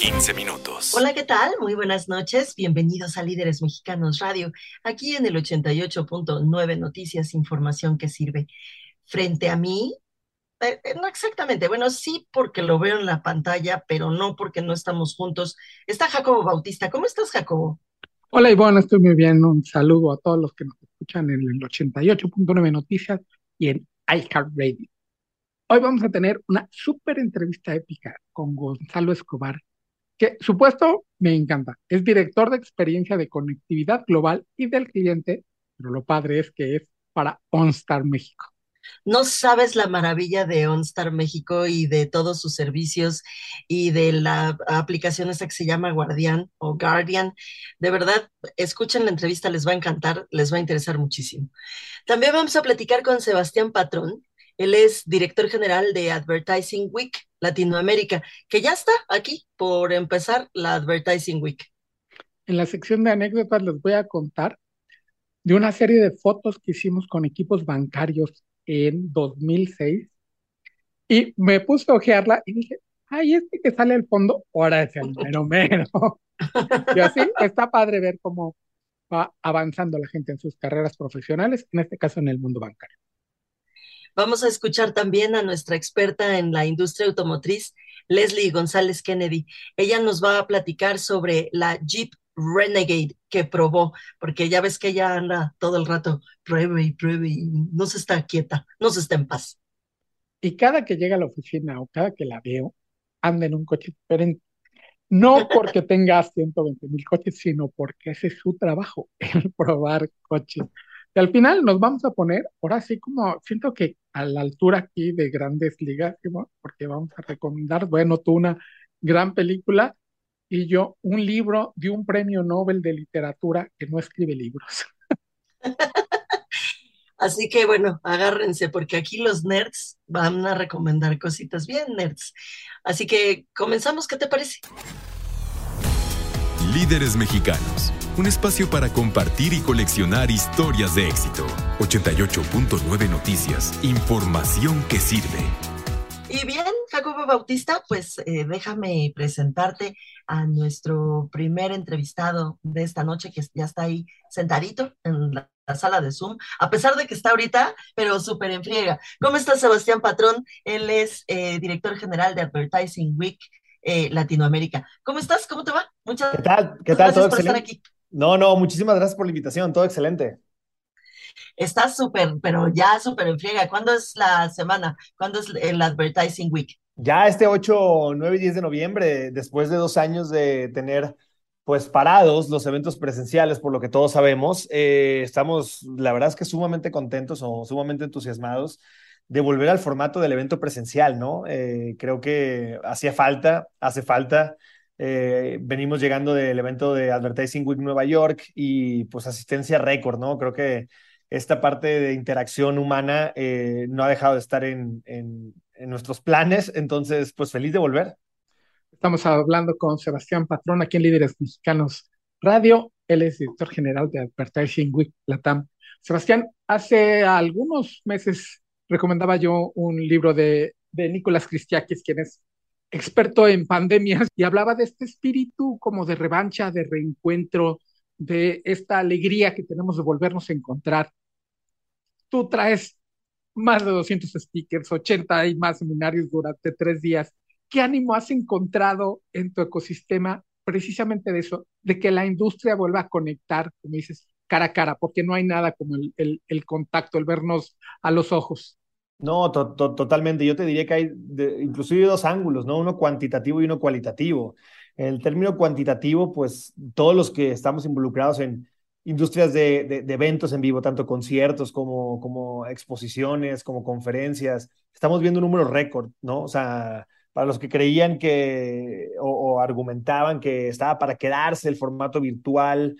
15 minutos. Hola, ¿qué tal? Muy buenas noches. Bienvenidos a Líderes Mexicanos Radio. Aquí en el 88.9 Noticias, información que sirve. Frente a mí, eh, eh, no exactamente, bueno, sí porque lo veo en la pantalla, pero no porque no estamos juntos. Está Jacobo Bautista. ¿Cómo estás, Jacobo? Hola, Ivonne, estoy muy bien. Un saludo a todos los que nos escuchan en el 88.9 Noticias y en iHeartRadio. Hoy vamos a tener una súper entrevista épica con Gonzalo Escobar, que su puesto me encanta. Es director de experiencia de conectividad global y del cliente, pero lo padre es que es para OnStar México. No sabes la maravilla de OnStar México y de todos sus servicios y de la aplicación esa que se llama Guardian o Guardian. De verdad, escuchen la entrevista, les va a encantar, les va a interesar muchísimo. También vamos a platicar con Sebastián Patrón. Él es director general de Advertising Week Latinoamérica, que ya está aquí por empezar la Advertising Week. En la sección de anécdotas les voy a contar de una serie de fotos que hicimos con equipos bancarios en 2006 y me puse a ojearla y dije, ay, este que sale al fondo, ahora es el mero y así está padre ver cómo va avanzando la gente en sus carreras profesionales, en este caso en el mundo bancario. Vamos a escuchar también a nuestra experta en la industria automotriz, Leslie González Kennedy. Ella nos va a platicar sobre la Jeep Renegade que probó, porque ya ves que ella anda todo el rato, pruebe y pruebe y no se está quieta, no se está en paz. Y cada que llega a la oficina o cada que la veo, anda en un coche diferente. No porque tenga 120 mil coches, sino porque ese es su trabajo, el probar coches. Y al final nos vamos a poner, ahora sí como siento que a la altura aquí de grandes ligas, porque vamos a recomendar, bueno, tú una gran película y yo un libro de un premio Nobel de literatura que no escribe libros. Así que bueno, agárrense porque aquí los nerds van a recomendar cositas bien nerds. Así que comenzamos, ¿qué te parece? Líderes mexicanos un espacio para compartir y coleccionar historias de éxito. 88.9 Noticias, información que sirve. Y bien, Jacobo Bautista, pues eh, déjame presentarte a nuestro primer entrevistado de esta noche, que ya está ahí sentadito en la, sala de Zoom, a pesar de que está ahorita, pero súper en friega. ¿Cómo está Sebastián Patrón? Él es eh, director general de Advertising Week eh, Latinoamérica. ¿Cómo estás? ¿Cómo te va? Muchas ¿Qué tal? ¿Qué tal? gracias por estar aquí. No, no, muchísimas gracias por la invitación, todo excelente. Está súper, pero ya súper en friega. ¿Cuándo es la semana? ¿Cuándo es el Advertising Week? Ya este 8, 9 y 10 de noviembre, después de dos años de tener pues parados los eventos presenciales, por lo que todos sabemos, eh, estamos, la verdad es que sumamente contentos o sumamente entusiasmados de volver al formato del evento presencial, ¿no? Eh, creo que hacía falta, hace falta eh, venimos llegando del evento de Advertising Week Nueva York y pues asistencia récord, ¿no? Creo que esta parte de interacción humana eh, no ha dejado de estar en, en, nuestros planes, entonces pues feliz de volver. Estamos hablando con Sebastián Patrón aquí en Líderes Mexicanos Radio, él es director general de Advertising Week Latam. Sebastián, hace algunos meses recomendaba yo un libro de, de Nicolás Cristiakis, quien es experto en pandemias, y hablaba de este espíritu como de revancha, de reencuentro, de esta alegría que tenemos de volvernos a encontrar. Tú traes más de 200 speakers, 80 y más seminarios durante tres días. ¿Qué ánimo has encontrado en tu ecosistema precisamente de eso, de que la industria vuelva a conectar, como dices, cara a cara, porque no hay nada como el, el contacto, el vernos a los ojos? No, totalmente. Yo te diría que hay inclusive dos ángulos, ¿no? Uno cuantitativo y uno cualitativo. En el término cuantitativo, pues todos los que estamos involucrados en industrias de, eventos en vivo, tanto conciertos como, como exposiciones, como conferencias, estamos viendo un número récord, ¿no? O sea, para los que creían que o, argumentaban que estaba para quedarse el formato virtual,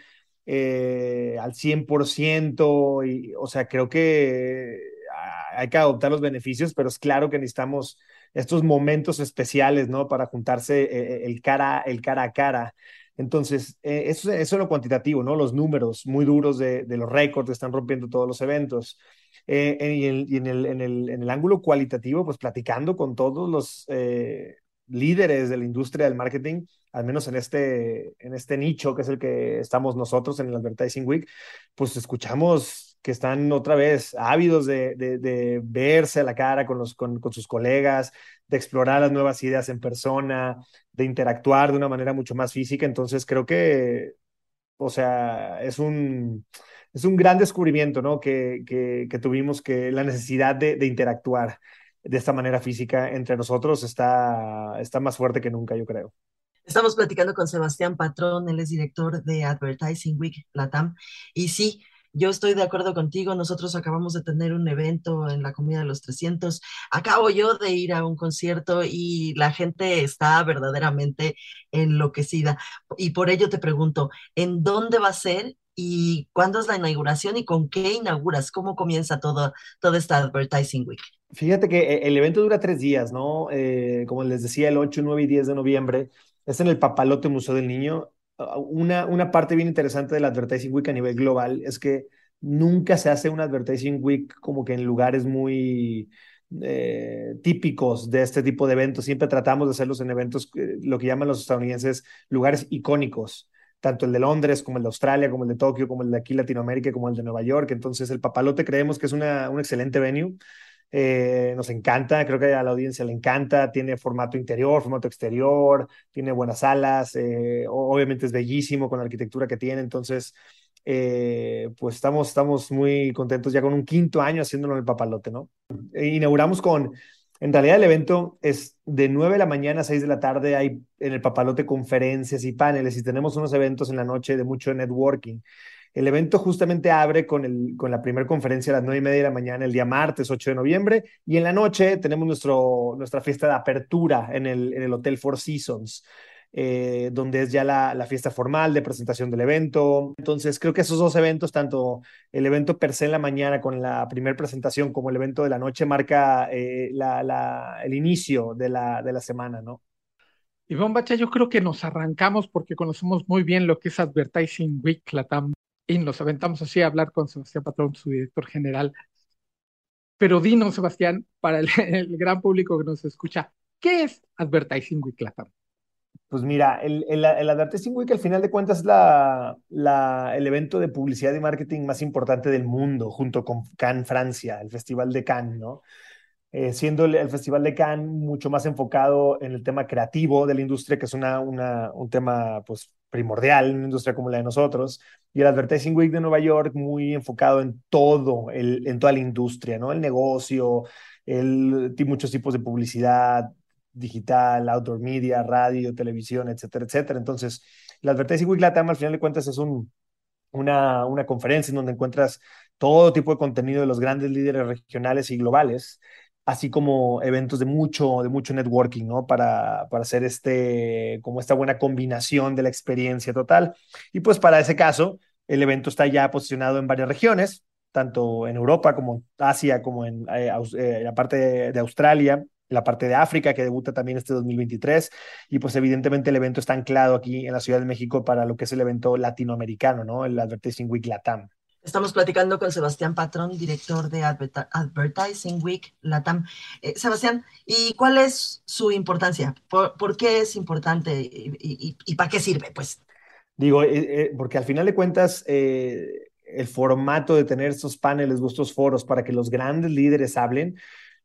eh, al 100%, y, o sea, creo que hay que adoptar los beneficios, pero es claro que necesitamos estos momentos especiales, ¿no? Para juntarse eh, el, cara, el cara a cara. Entonces, eh, eso, eso, es lo cuantitativo, ¿no? Los números muy duros de, de los récords están rompiendo todos los eventos. Eh, y, en, el, en, el, en, el, ángulo cualitativo, pues platicando con todos los eh, líderes de la industria del marketing, al menos en este, en este nicho que es el que estamos nosotros en el Advertising Week, pues escuchamos que están otra vez ávidos de, verse a la cara con, los, con, con, sus colegas, de explorar las nuevas ideas en persona, de interactuar de una manera mucho más física. Entonces creo que, o sea, es un, es un gran descubrimiento, ¿no? Que, que, que tuvimos que la necesidad de, de, interactuar de esta manera física entre nosotros está, está más fuerte que nunca, yo creo. Estamos platicando con Sebastián Patrón, él es director de Advertising Week Latam. Y sí, yo estoy de acuerdo contigo, nosotros acabamos de tener un evento en la Comida de los 300, acabo yo de ir a un concierto y la gente está verdaderamente enloquecida. Y por ello te pregunto, ¿en dónde va a ser y cuándo es la inauguración y con qué inauguras? ¿Cómo comienza todo, toda esta Advertising Week? Fíjate que eh, el evento dura tres días, ¿no? Eh, como les decía, el 8, 9 y 10 de noviembre. Es en el Papalote Museo del Niño una, una parte bien interesante del Advertising Week a nivel global es que nunca se hace un Advertising Week como que en lugares muy eh, típicos de este tipo de eventos. Siempre tratamos de hacerlos en eventos, eh, lo que llaman los estadounidenses, lugares icónicos tanto el de Londres como el de Australia, como el de Tokio, como el de aquí Latinoamérica, como el de Nueva York. Entonces, el Papalote creemos que es una, un excelente venue. Eh, nos encanta, creo que a la audiencia le encanta, tiene formato interior, formato exterior, tiene buenas salas, eh, obviamente es bellísimo con la arquitectura que tiene, entonces, eh, pues estamos, estamos muy contentos ya con un quinto año haciéndolo en el papalote, ¿no? E inauguramos con, en realidad el evento es de 9 de la mañana a 6 de la tarde, hay en el papalote conferencias y paneles y tenemos unos eventos en la noche de mucho networking. El evento justamente abre con, el, con la primera conferencia a las nueve y media de la mañana, el día martes 8 de noviembre, y en la noche tenemos nuestro, nuestra fiesta de apertura en el, en el Hotel Four Seasons. Eh, donde es ya la, la, fiesta formal de presentación del evento. Entonces, creo que esos dos eventos, tanto el evento per se en la mañana con la primera presentación como el evento de la noche, marca eh, la, la, el inicio de la, de la semana, ¿no? Iván Bacha, yo creo que nos arrancamos porque conocemos muy bien lo que es Advertising Week Latam y nos aventamos así a hablar con Sebastián Patrón, su director general. Pero dinos, Sebastián, para el, gran público que nos escucha, ¿qué es Advertising Week Latam? Pues mira, el, el, Advertising Week al final de cuentas es la, la, el evento de publicidad y marketing más importante del mundo, junto con Cannes Francia, el Festival de Cannes, ¿no? Eh, siendo el, Festival de Cannes mucho más enfocado en el tema creativo de la industria, que es una, un tema pues, primordial en una industria como la de nosotros, y el Advertising Week de Nueva York muy enfocado en todo, el, en toda la industria, ¿no? El negocio, el, muchos tipos de publicidad digital, outdoor media, radio, televisión, etcétera, etcétera. Entonces, el Advertising Week Latam al final de cuentas es un, una, una conferencia en donde encuentras todo tipo de contenido de los grandes líderes regionales y globales así como eventos de mucho, de mucho networking, ¿no? Para, para hacer este, como esta buena combinación de la experiencia total. Y pues para ese caso, el evento está ya posicionado en varias regiones, tanto en Europa como en Asia, como en eh, eh, la parte de Australia, la parte de África, que debuta también este 2023, y pues evidentemente el evento está anclado aquí en la Ciudad de México para lo que es el evento latinoamericano, ¿no? El Advertising Week Latam. Estamos platicando con Sebastián Patrón, director de Advertising Week Latam. Eh, Sebastián, ¿y cuál es su importancia? ¿Por, qué es importante y, para qué sirve? Pues digo, eh, eh, porque al final de cuentas, el formato de tener estos paneles, estos foros para que los grandes líderes hablen,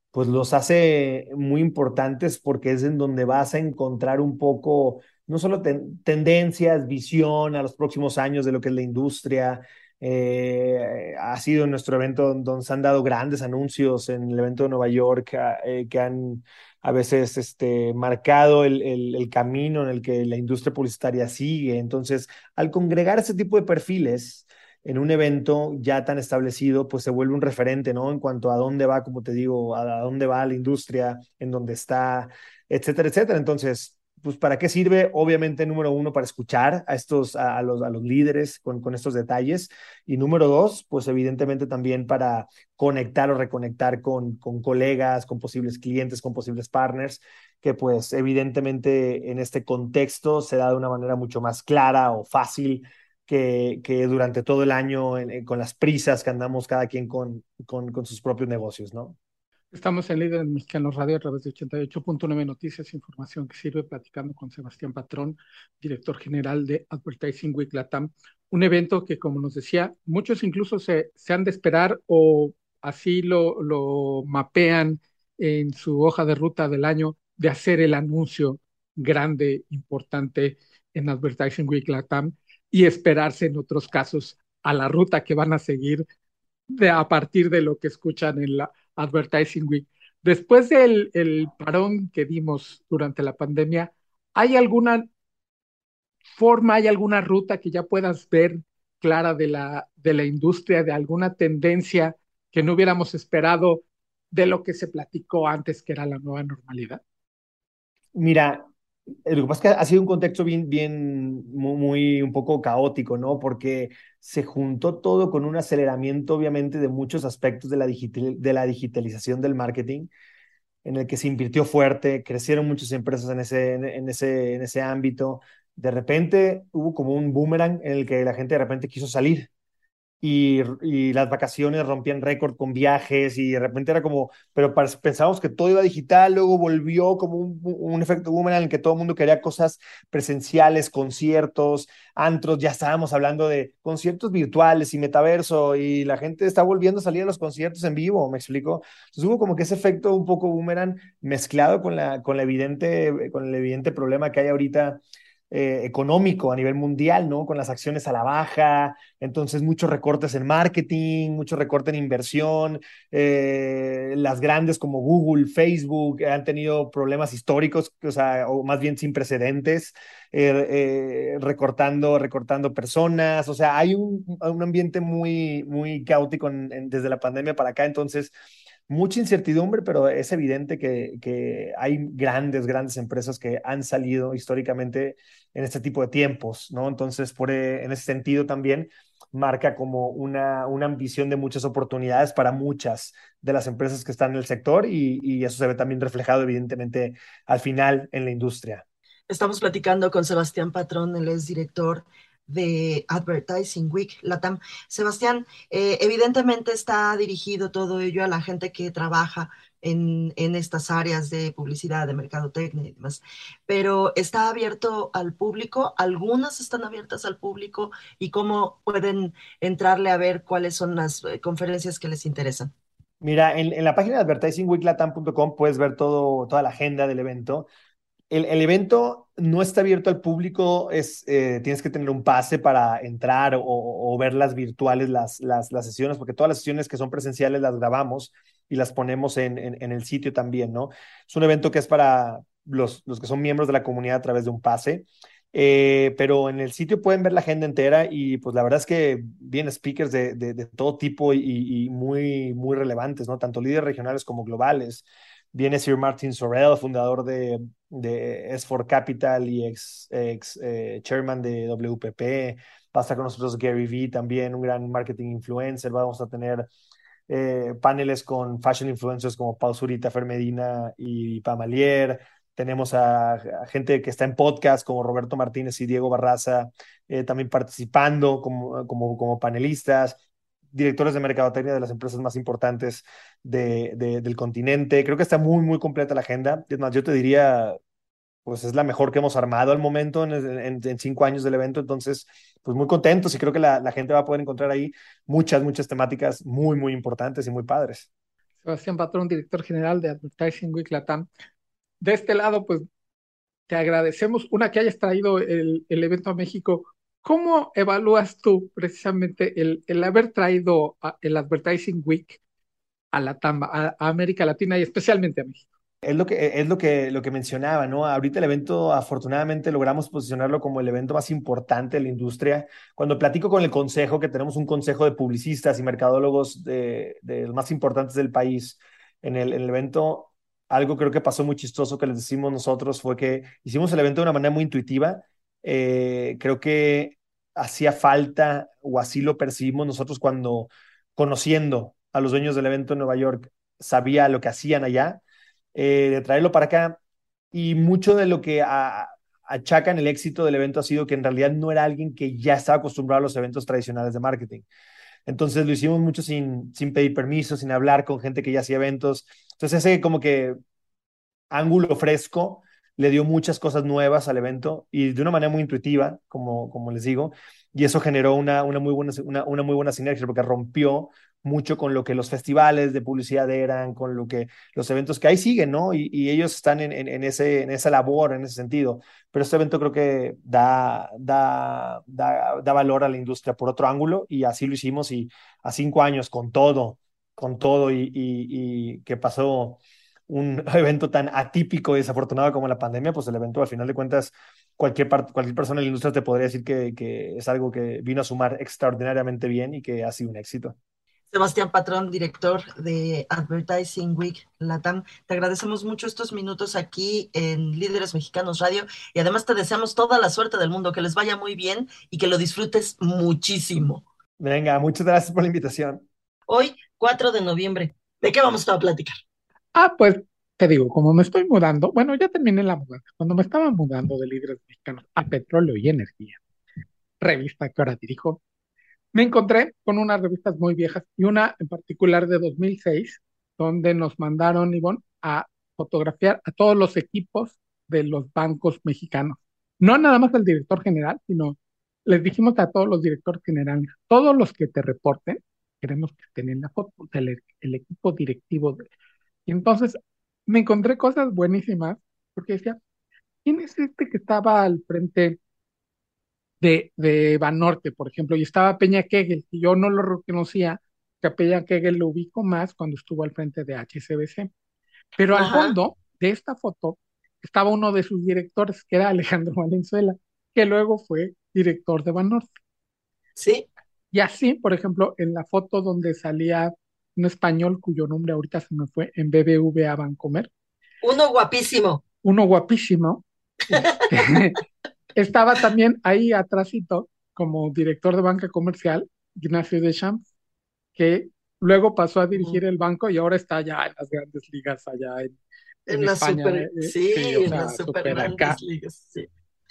pues los hace muy importantes porque es en donde vas a encontrar un poco, no solo ten tendencias, visión a los próximos años de lo que es la industria, eh, ha sido nuestro evento donde se han dado grandes anuncios en el evento de Nueva York eh, que han a veces este, marcado el, el, el, camino en el que la industria publicitaria sigue. Entonces, al congregar ese tipo de perfiles en un evento ya tan establecido, pues se vuelve un referente, ¿no? En cuanto a dónde va, como te digo, a, a dónde va la industria, en dónde está, etcétera, etcétera. Entonces, pues, ¿para qué sirve? Obviamente, número uno, para escuchar a estos, a, los, a los líderes con, con estos detalles. Y número dos, pues evidentemente también para conectar o reconectar con, con colegas, con posibles clientes, con posibles partners, que pues evidentemente en este contexto se da de una manera mucho más clara o fácil que, que durante todo el año con las prisas que andamos cada quien con, con, con sus propios negocios, ¿no? Estamos en Líder Mexicano Radio a través de 88.9 Noticias, información que sirve, platicando con Sebastián Patrón, director general de Advertising Week Latam, un evento que, como nos decía, muchos incluso se, se han de esperar o así lo, lo mapean en su hoja de ruta del año de hacer el anuncio grande, importante en Advertising Week Latam y esperarse en otros casos a la ruta que van a seguir de, a partir de lo que escuchan en la Advertising Week. Después del el parón que dimos durante la pandemia, ¿hay alguna forma, hay alguna ruta que ya puedas ver clara de la, de la industria, de alguna tendencia que no hubiéramos esperado de lo que se platicó antes, que era la nueva normalidad? Mira, lo que pasa es que ha sido un contexto bien, bien, muy, un poco caótico, ¿no? Porque se juntó todo con un aceleramiento, obviamente, de muchos aspectos de la, de la digitalización del marketing, en el que se invirtió fuerte, crecieron muchas empresas en ese, en ese, en ese ámbito. De repente hubo como un boomerang en el que la gente de repente quiso salir y, las vacaciones rompían récord con viajes y de repente era como, pero pensábamos que todo iba digital, luego volvió como un, efecto boomerang en el que todo el mundo quería cosas presenciales, conciertos, antros, ya estábamos hablando de conciertos virtuales y metaverso y la gente está volviendo a salir a los conciertos en vivo, ¿me explico? Entonces hubo como que ese efecto un poco boomerang mezclado con, la, con, la evidente, con el evidente problema que hay ahorita eh, económico a nivel mundial, ¿no? Con las acciones a la baja, entonces muchos recortes en marketing, mucho recorte en inversión, eh, las grandes como Google, Facebook han tenido problemas históricos, o sea, o más bien sin precedentes, eh, recortando, recortando personas, o sea, hay un, un ambiente muy, muy caótico desde la pandemia para acá, entonces mucha incertidumbre, pero es evidente que, que, hay grandes, grandes empresas que han salido históricamente en este tipo de tiempos, ¿no? Entonces, por, eh, en ese sentido también marca como una, una ambición de muchas oportunidades para muchas de las empresas que están en el sector y, y eso se ve también reflejado evidentemente al final en la industria. Estamos platicando con Sebastián Patrón, él es director de Advertising Week, Latam. Sebastián, eh, evidentemente está dirigido todo ello a la gente que trabaja en, en, estas áreas de publicidad, de mercadotecnia y demás, pero está abierto al público, algunas están abiertas al público y cómo pueden entrarle a ver cuáles son las eh, conferencias que les interesan. Mira, en, en la página advertisingweeklatam.com puedes ver todo, toda la agenda del evento. El, el, evento no está abierto al público, es, eh, tienes que tener un pase para entrar o, ver las virtuales, las, las, las, sesiones, porque todas las sesiones que son presenciales las grabamos y las ponemos en, en, el sitio también, ¿no? Es un evento que es para los, los que son miembros de la comunidad a través de un pase, eh, pero en el sitio pueden ver la agenda entera y pues la verdad es que vienen speakers de, de, de todo tipo y, y, muy, muy relevantes, ¿no? Tanto líderes regionales como globales. Viene Sir Martin Sorrell, fundador de, de S4 Capital y ex, ex eh, chairman de WPP. Pasa con nosotros Gary Vee, también un gran marketing influencer. Vamos a tener eh, paneles con fashion influencers como Pau Zurita, Fer Medina y Pamalier. Tenemos a, a, gente que está en podcast como Roberto Martínez y Diego Barraza, eh, también participando como, como, como panelistas directores de mercadotecnia de las empresas más importantes de, de, del continente. Creo que está muy, muy completa la agenda. Yo te diría, pues es la mejor que hemos armado al momento en, cinco años del evento. Entonces, pues muy contentos y creo que la, la, gente va a poder encontrar ahí muchas, muchas temáticas muy, muy importantes y muy padres. Sebastián Patrón, director general de Advertising Week Latam. De este lado, pues te agradecemos, una, que hayas traído el, el evento a México ¿Cómo evalúas tú precisamente el, el haber traído a, el Advertising Week a, la Tamba, a, a, América Latina y especialmente a México? Es lo, que, es lo que, lo que mencionaba, ¿no? Ahorita el evento, afortunadamente, logramos posicionarlo como el evento más importante de la industria. Cuando platico con el consejo, que tenemos un consejo de publicistas y mercadólogos de, de los más importantes del país, en el, en el evento algo creo que pasó muy chistoso que les decimos nosotros fue que hicimos el evento de una manera muy intuitiva. Eh, creo que hacía falta, o así lo percibimos nosotros cuando conociendo a los dueños del evento en Nueva York, sabía lo que hacían allá, eh, de traerlo para acá. Y mucho de lo que achacan el éxito del evento ha sido que en realidad no era alguien que ya estaba acostumbrado a los eventos tradicionales de marketing. Entonces lo hicimos mucho sin, sin pedir permiso, sin hablar con gente que ya hacía eventos. Entonces ese como que ángulo fresco le dio muchas cosas nuevas al evento y de una manera muy intuitiva, como, como les digo, y eso generó una, una, muy buena, una, una muy buena sinergia porque rompió mucho con lo que los festivales de publicidad eran, con lo que los eventos que ahí siguen, ¿no? Y, ellos están en, en, en, ese, en esa labor, en ese sentido. Pero este evento creo que da, da, da, da valor a la industria por otro ángulo y así lo hicimos y a cinco años con todo, con todo y, y, y que pasó un evento tan atípico y desafortunado como la pandemia, pues el evento al final de cuentas cualquier, cualquier persona en la industria te podría decir que, que es algo que vino a sumar extraordinariamente bien y que ha sido un éxito. Sebastián Patrón, director de Advertising Week Latam. Te agradecemos mucho estos minutos aquí en Líderes Mexicanos Radio y además te deseamos toda la suerte del mundo, que les vaya muy bien y que lo disfrutes muchísimo. Venga, muchas gracias por la invitación. Hoy, 4 de noviembre, ¿de qué vamos a platicar? Ah, pues te digo, como me estoy mudando, bueno, ya terminé la mudanza, cuando me estaba mudando de Líderes Mexicanos a Petróleo y Energía, revista que ahora dirijo, me encontré con unas revistas muy viejas y una en particular de 2006, donde nos mandaron, Ivonne, a fotografiar a todos los equipos de los bancos mexicanos. No nada más al director general, sino les dijimos a todos los directores generales, todos los que te reporten, queremos que estén en la foto, el, el equipo directivo. De... Y entonces me encontré cosas buenísimas, porque decía, ¿quién es este que estaba al frente de, de Banorte, por ejemplo? Y estaba Peña Kegel, y yo no lo reconocía, que a Peña Kegel lo ubico más cuando estuvo al frente de HCBC. Pero al fondo de esta foto estaba uno de sus directores, que era Alejandro Valenzuela, que luego fue director de Banorte. Sí. Y así, por ejemplo, en la foto donde salía un español cuyo nombre ahorita se me fue, en BBVA Bancomer. Uno guapísimo. Uno guapísimo. Estaba también ahí atrásito como director de banca comercial, Ignacio Deschamps, que luego pasó a dirigir el banco y ahora está ya en las grandes ligas allá en, en, en la España. Super, eh, sí, sí, o en sea, las super, super grandes acá. ligas. Sí.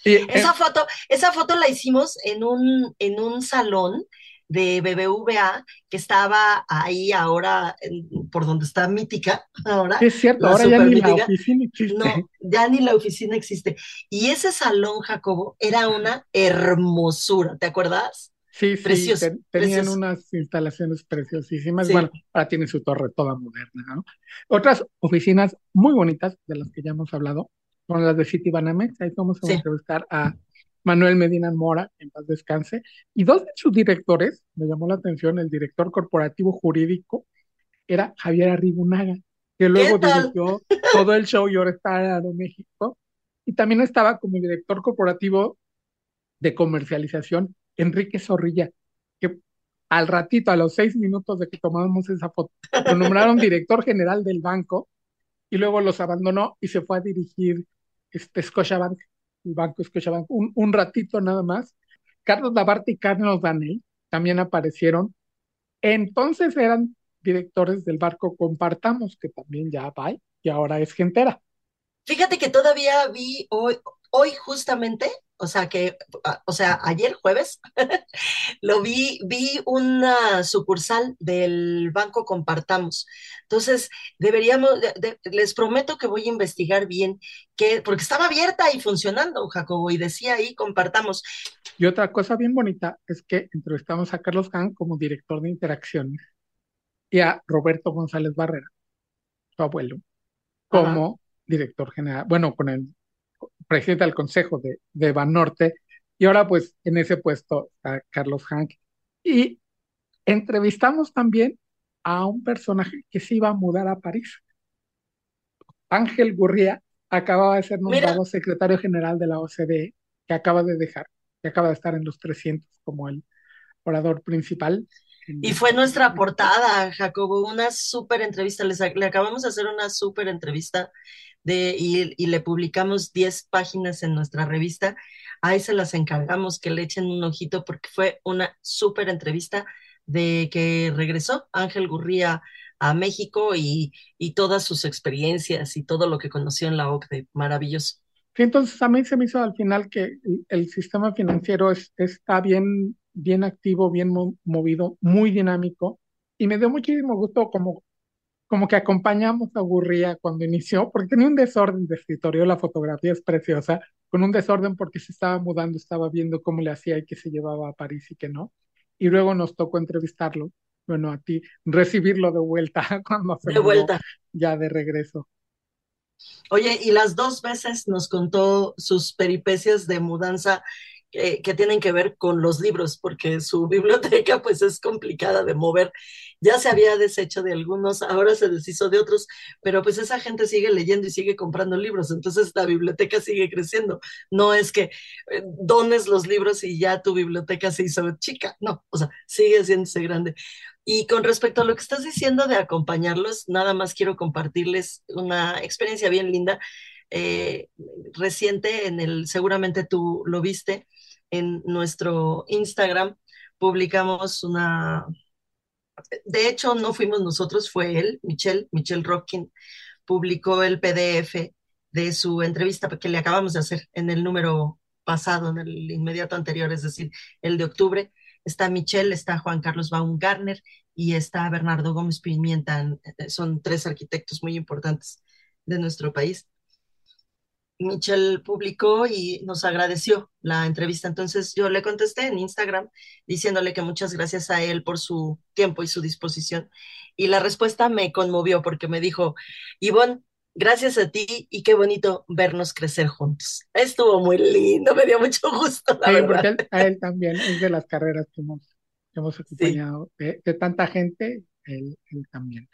Y, Esa eh, foto, esa foto la hicimos en un, en un salón de BBVA que estaba ahí ahora en- por donde está Mítica ahora, es cierto, ahora ya ni la oficina existe. No, ya ni la oficina existe. Y ese salón, Jacobo, era una hermosura, ¿te acuerdas? Sí, sí, Precioso, ten- tenían precioso. unas instalaciones preciosísimas. Sí. Bueno, ahora tiene su torre toda moderna, ¿no? Otras oficinas muy bonitas de las que ya hemos hablado son las de Citibanamex. Ahí vamos a Sí. entrevistar a Manuel Medina Mora, en paz descanse. Y dos de sus directores, me llamó la atención, el director corporativo jurídico era Javier Arribunaga, que luego dirigió todo el show y ahora está en Aeroméxico. Y también estaba como director corporativo de comercialización Enrique Zorrilla, que al ratito, a los seis minutos de que tomábamos esa foto, lo nombraron director general del banco y luego los abandonó y se fue a dirigir este Scotiabank, banco Scotiabank, un, un ratito nada más. Carlos Labarte y Carlos Danel también aparecieron. Entonces eran directores del barco Compartamos, que también ya va y ahora es Gentera. Fíjate que todavía vi hoy, hoy justamente, o sea que, ah, o sea, ayer jueves, lo vi, vi una sucursal del Banco Compartamos. Entonces, deberíamos, de- de- les prometo que voy a investigar bien qué, porque estaba abierta y funcionando, Jacobo, y decía ahí Compartamos. Y otra cosa bien bonita es que entrevistamos a Carlos Hahn como director de interacciones y a Roberto González Barrera, su abuelo, como director general, bueno, con el presidente del consejo de, de Banorte, y ahora pues en ese puesto está Carlos Hank. Y entrevistamos también a un personaje que se iba a mudar a París. Ángel Gurría acababa de ser Mira. nombrado secretario general de la OCDE, que acaba de dejar, que acaba de estar en los 300 como el orador principal. Y fue nuestra portada, Jacobo, una súper entrevista. le acabamos de hacer una súper entrevista de, y, y, le publicamos 10 páginas en nuestra revista. Ahí se las encargamos que le echen un ojito porque fue una súper entrevista de que regresó Ángel Gurría a México y, y, todas sus experiencias y todo lo que conoció en la OCDE. Maravilloso. Sí, entonces a mí se me hizo al final que el, sistema financiero es, está bien, bien activo, bien movido, muy dinámico y me dio muchísimo gusto como, como que acompañamos a Gurría cuando inició, porque tenía un desorden de escritorio, la fotografía es preciosa, con un desorden porque se estaba mudando, estaba viendo cómo le hacía y qué se llevaba a París y qué no. Y luego nos tocó entrevistarlo, bueno, a ti, recibirlo de vuelta cuando se de vuelta. ya de regreso. Oye, y las dos veces nos contó sus peripecias de mudanza que, que, tienen que ver con los libros, porque su biblioteca pues es complicada de mover. Ya se había deshecho de algunos, ahora se deshizo de otros, pero pues esa gente sigue leyendo y sigue comprando libros, entonces la biblioteca sigue creciendo. No es que eh, dones los libros y ya tu biblioteca se hizo chica, no, o sea, sigue haciéndose grande. Y con respecto a lo que estás diciendo de acompañarlos, nada más quiero compartirles una experiencia bien linda. Eh, reciente en el, seguramente tú lo viste, en nuestro Instagram publicamos una, de hecho no fuimos nosotros, fue él, Michelle, Michelle Rockin, publicó el PDF de su entrevista que le acabamos de hacer en el número pasado, en el inmediato anterior, es decir, el de octubre está Michelle, está Juan Carlos Baumgartner y está Bernardo Gómez Pimienta. Son tres arquitectos muy importantes de nuestro país. Michelle publicó y nos agradeció la entrevista. Entonces yo le contesté en Instagram diciéndole que muchas gracias a él por su tiempo y su disposición. Y la respuesta me conmovió porque me dijo, Ivonne, Gracias a ti y qué bonito vernos crecer juntos. Estuvo muy lindo, me dio mucho gusto. sí, porque a él también es de las carreras que hemos, hemos acompañado de, tanta gente, él, también.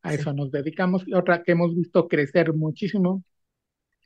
A eso nos dedicamos. Y otra que hemos visto crecer muchísimo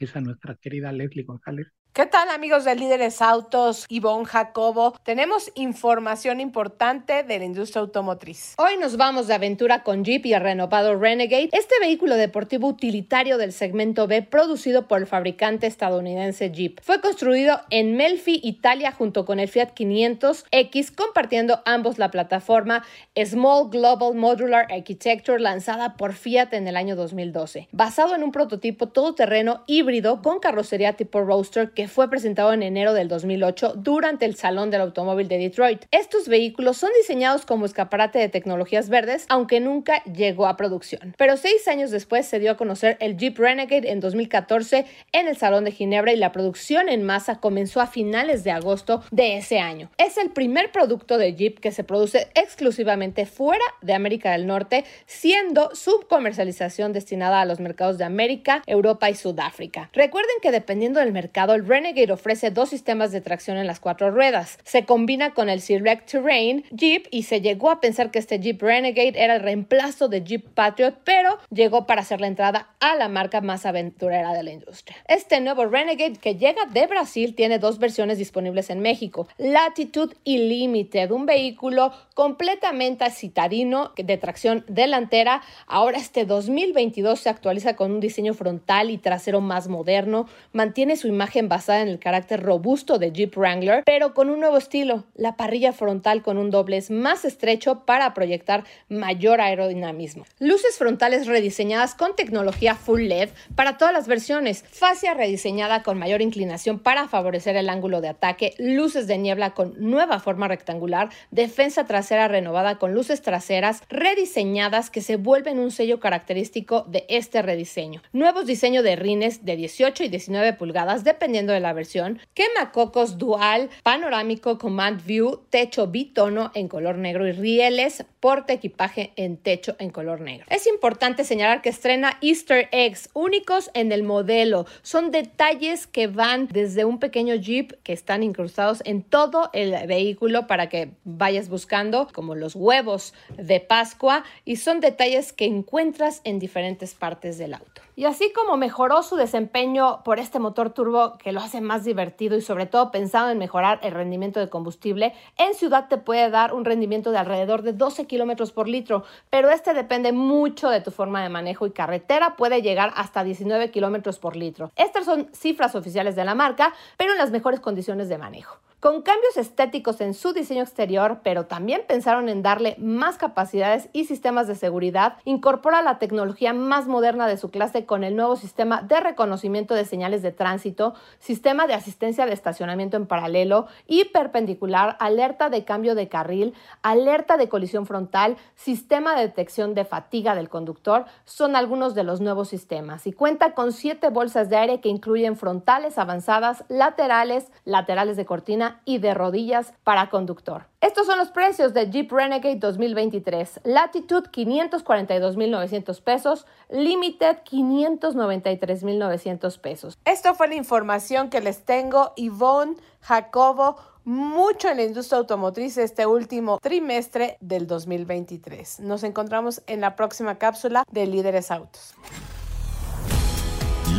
es a nuestra querida Leslie González, ¿Qué tal amigos de Líderes Autos? Ivonne Jacobo. Tenemos información importante de la industria automotriz. Hoy nos vamos de aventura con Jeep y el renovado Renegade, este vehículo deportivo utilitario del segmento B producido por el fabricante estadounidense Jeep. Fue construido en Melfi, Italia, junto con el Fiat 500X, compartiendo ambos la plataforma Small Global Modular Architecture lanzada por Fiat en el año 2012. Basado en un prototipo todoterreno híbrido con carrocería tipo Roadster que fue presentado en enero del 2008 durante el Salón del Automóvil de Detroit. Estos vehículos son diseñados como escaparate de tecnologías verdes, aunque nunca llegó a producción. Pero seis años después se dio a conocer el Jeep Renegade en 2014 en el Salón de Ginebra y la producción en masa comenzó a finales de agosto de ese año. Es el primer producto de Jeep que se produce exclusivamente fuera de América del Norte, siendo su comercialización destinada a los mercados de América, Europa y Sudáfrica. Recuerden que dependiendo del mercado, el Renegade ofrece dos sistemas de tracción en las cuatro ruedas. Se combina con el Select Terrain Jeep y se llegó a pensar que este Jeep Renegade era el reemplazo de Jeep Patriot, pero llegó para hacer la entrada a la marca más aventurera de la industria. Este nuevo Renegade que llega de Brasil tiene dos versiones disponibles en México. Latitude y Limited, un vehículo completamente citadino de tracción delantera. Ahora este 2022 se actualiza con un diseño frontal y trasero más moderno, mantiene su imagen bastante basada en el carácter robusto de Jeep Wrangler, pero con un nuevo estilo, la parrilla frontal con un doblez más estrecho para proyectar mayor aerodinamismo. Luces frontales rediseñadas con tecnología full LED para todas las versiones, fascia rediseñada con mayor inclinación para favorecer el ángulo de ataque, luces de niebla con nueva forma rectangular, defensa trasera renovada con luces traseras rediseñadas que se vuelven un sello característico de este rediseño. Nuevos diseños de rines de 18 y 19 pulgadas de la versión, quemacocos dual, panorámico Command View, techo bitono en color negro y rieles, porte equipaje en techo en color negro. Es importante señalar que estrena Easter eggs únicos en el modelo. Son detalles que van desde un pequeño Jeep que están incrustados en todo el vehículo para que vayas buscando, como los huevos de Pascua, y son detalles que encuentras en diferentes partes del auto. Y así como mejoró su desempeño por este motor turbo que lo hace más divertido y sobre todo pensado en mejorar el rendimiento de combustible, en ciudad te puede dar un rendimiento de alrededor de 12 kilómetros por litro, pero este depende mucho de tu forma de manejo y carretera. Puede llegar hasta 19 kilómetros por litro. Estas son cifras oficiales de la marca, pero en las mejores condiciones de manejo con cambios estéticos en su diseño exterior, pero también pensaron en darle más capacidades y sistemas de seguridad, incorpora la tecnología más moderna de su clase con el nuevo sistema de reconocimiento de señales de tránsito, sistema de asistencia de estacionamiento en paralelo y perpendicular, alerta de cambio de carril, alerta de colisión frontal, sistema de detección de fatiga del conductor, son algunos de los nuevos sistemas. Y cuenta con siete bolsas de aire que incluyen frontales avanzadas, laterales, laterales de cortina, y de rodillas para conductor. Estos son los precios de Jeep Renegade 2023. Latitude 542.900 pesos, Limited 593.900 pesos. Esto fue la información que les tengo. Yvonne, Jacobo, mucho en la industria automotriz este último trimestre del 2023. Nos encontramos en la próxima cápsula de Líderes Autos.